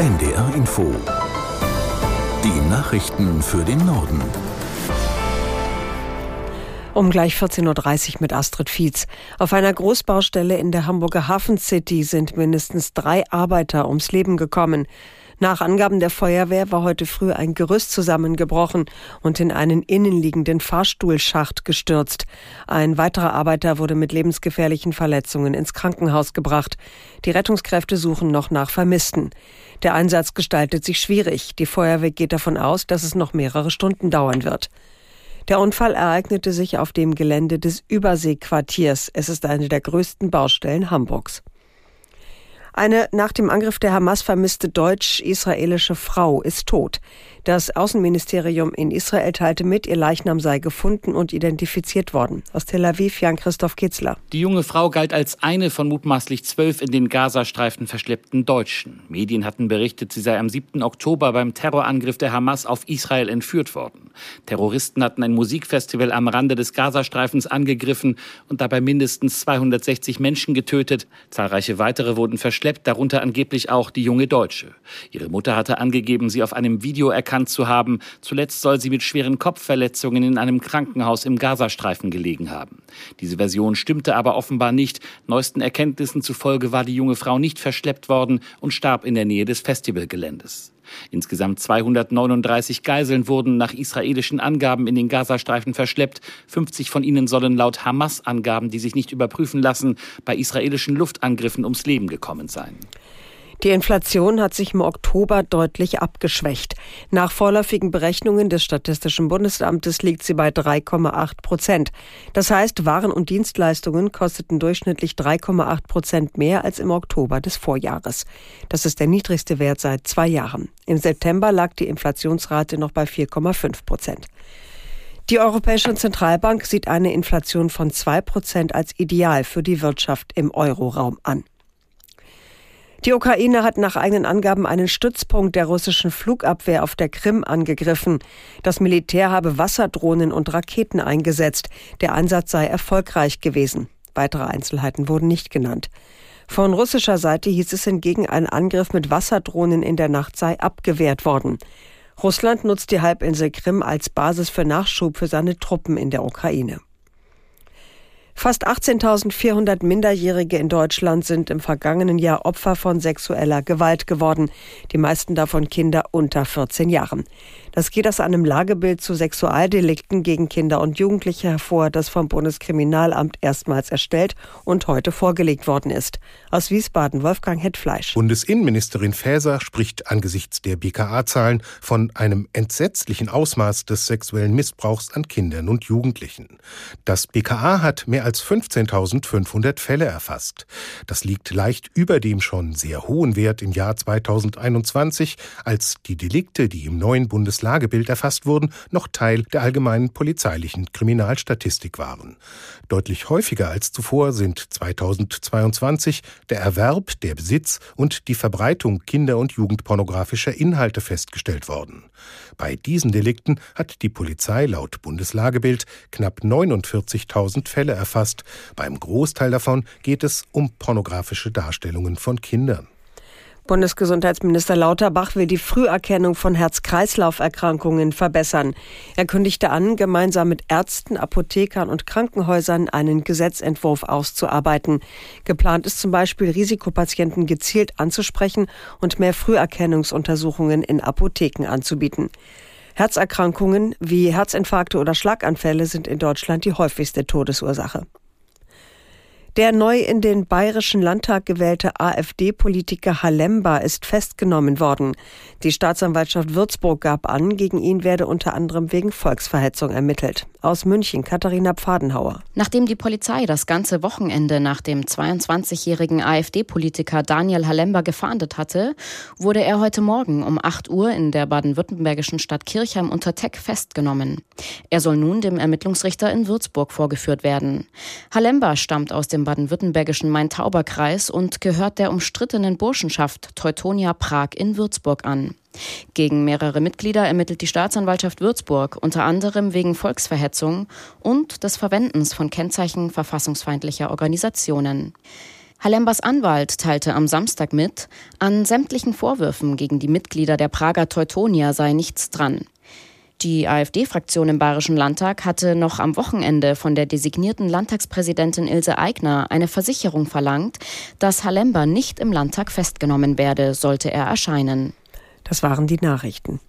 NDR Info. Die Nachrichten für den Norden. Um gleich 14.30 Uhr mit Astrid Fietz. Auf einer Großbaustelle in der Hamburger Hafen City sind mindestens drei Arbeiter ums Leben gekommen. Nach Angaben der Feuerwehr war heute früh ein Gerüst zusammengebrochen und in einen innenliegenden Fahrstuhlschacht gestürzt. Ein weiterer Arbeiter wurde mit lebensgefährlichen Verletzungen ins Krankenhaus gebracht. Die Rettungskräfte suchen noch nach Vermissten. Der Einsatz gestaltet sich schwierig. Die Feuerwehr geht davon aus, dass es noch mehrere Stunden dauern wird. Der Unfall ereignete sich auf dem Gelände des Überseequartiers. Es ist eine der größten Baustellen Hamburgs. Eine nach dem Angriff der Hamas vermisste deutsch-israelische Frau ist tot. Das Außenministerium in Israel teilte mit, ihr Leichnam sei gefunden und identifiziert worden. Aus Tel Aviv Jan-Christoph Kitzler. Die junge Frau galt als eine von mutmaßlich zwölf in den Gazastreifen verschleppten Deutschen. Medien hatten berichtet, sie sei am 7. Oktober beim Terrorangriff der Hamas auf Israel entführt worden. Terroristen hatten ein Musikfestival am Rande des Gazastreifens angegriffen und dabei mindestens 260 Menschen getötet. Zahlreiche weitere wurden verschleppt, darunter angeblich auch die junge Deutsche. Ihre Mutter hatte angegeben, sie auf einem Video erkannt erkannt zu haben. Zuletzt soll sie mit schweren Kopfverletzungen in einem Krankenhaus im Gazastreifen gelegen haben. Diese Version stimmte aber offenbar nicht. Neuesten Erkenntnissen zufolge war die junge Frau nicht verschleppt worden und starb in der Nähe des Festivalgeländes. Insgesamt 239 Geiseln wurden nach israelischen Angaben in den Gazastreifen verschleppt. 50 von ihnen sollen laut Hamas-Angaben, die sich nicht überprüfen lassen, bei israelischen Luftangriffen ums Leben gekommen sein. Die Inflation hat sich im Oktober deutlich abgeschwächt. Nach vorläufigen Berechnungen des Statistischen Bundesamtes liegt sie bei 3,8 Prozent. Das heißt, Waren und Dienstleistungen kosteten durchschnittlich 3,8 Prozent mehr als im Oktober des Vorjahres. Das ist der niedrigste Wert seit zwei Jahren. Im September lag die Inflationsrate noch bei 4,5 Prozent. Die Europäische Zentralbank sieht eine Inflation von zwei Prozent als ideal für die Wirtschaft im Euroraum an. Die Ukraine hat nach eigenen Angaben einen Stützpunkt der russischen Flugabwehr auf der Krim angegriffen. Das Militär habe Wasserdrohnen und Raketen eingesetzt. Der Einsatz sei erfolgreich gewesen. Weitere Einzelheiten wurden nicht genannt. Von russischer Seite hieß es hingegen, ein Angriff mit Wasserdrohnen in der Nacht sei abgewehrt worden. Russland nutzt die Halbinsel Krim als Basis für Nachschub für seine Truppen in der Ukraine. Fast 18.400 Minderjährige in Deutschland sind im vergangenen Jahr Opfer von sexueller Gewalt geworden. Die meisten davon Kinder unter 14 Jahren. Das geht aus einem Lagebild zu Sexualdelikten gegen Kinder und Jugendliche hervor, das vom Bundeskriminalamt erstmals erstellt und heute vorgelegt worden ist. Aus Wiesbaden Wolfgang Hetfleisch. Bundesinnenministerin Faeser spricht angesichts der BKA-Zahlen von einem entsetzlichen Ausmaß des sexuellen Missbrauchs an Kindern und Jugendlichen. Das BKA hat mehr als 15.500 Fälle erfasst. Das liegt leicht über dem schon sehr hohen Wert im Jahr 2021, als die Delikte, die im neuen Bundesland Lagebild erfasst wurden, noch Teil der allgemeinen polizeilichen Kriminalstatistik waren. Deutlich häufiger als zuvor sind 2022 der Erwerb, der Besitz und die Verbreitung kinder- und jugendpornografischer Inhalte festgestellt worden. Bei diesen Delikten hat die Polizei laut Bundeslagebild knapp 49.000 Fälle erfasst. Beim Großteil davon geht es um pornografische Darstellungen von Kindern. Bundesgesundheitsminister Lauterbach will die Früherkennung von Herz-Kreislauf-Erkrankungen verbessern. Er kündigte an, gemeinsam mit Ärzten, Apothekern und Krankenhäusern einen Gesetzentwurf auszuarbeiten. Geplant ist zum Beispiel, Risikopatienten gezielt anzusprechen und mehr Früherkennungsuntersuchungen in Apotheken anzubieten. Herzerkrankungen wie Herzinfarkte oder Schlaganfälle sind in Deutschland die häufigste Todesursache. Der neu in den Bayerischen Landtag gewählte AfD-Politiker Halemba ist festgenommen worden. Die Staatsanwaltschaft Würzburg gab an, gegen ihn werde unter anderem wegen Volksverhetzung ermittelt. Aus München Katharina Pfadenhauer. Nachdem die Polizei das ganze Wochenende nach dem 22-jährigen AfD-Politiker Daniel Halemba gefahndet hatte, wurde er heute Morgen um 8 Uhr in der baden-württembergischen Stadt Kirchheim unter Teck festgenommen. Er soll nun dem Ermittlungsrichter in Würzburg vorgeführt werden. Halemba stammt aus dem baden-württembergischen Main-Tauber-Kreis und gehört der umstrittenen Burschenschaft Teutonia Prag in Würzburg an. Gegen mehrere Mitglieder ermittelt die Staatsanwaltschaft Würzburg unter anderem wegen Volksverhetzung und des Verwendens von Kennzeichen verfassungsfeindlicher Organisationen. Halembas Anwalt teilte am Samstag mit, an sämtlichen Vorwürfen gegen die Mitglieder der Prager Teutonia sei nichts dran. Die AfD-Fraktion im Bayerischen Landtag hatte noch am Wochenende von der designierten Landtagspräsidentin Ilse Aigner eine Versicherung verlangt, dass Halemba nicht im Landtag festgenommen werde, sollte er erscheinen. Das waren die Nachrichten.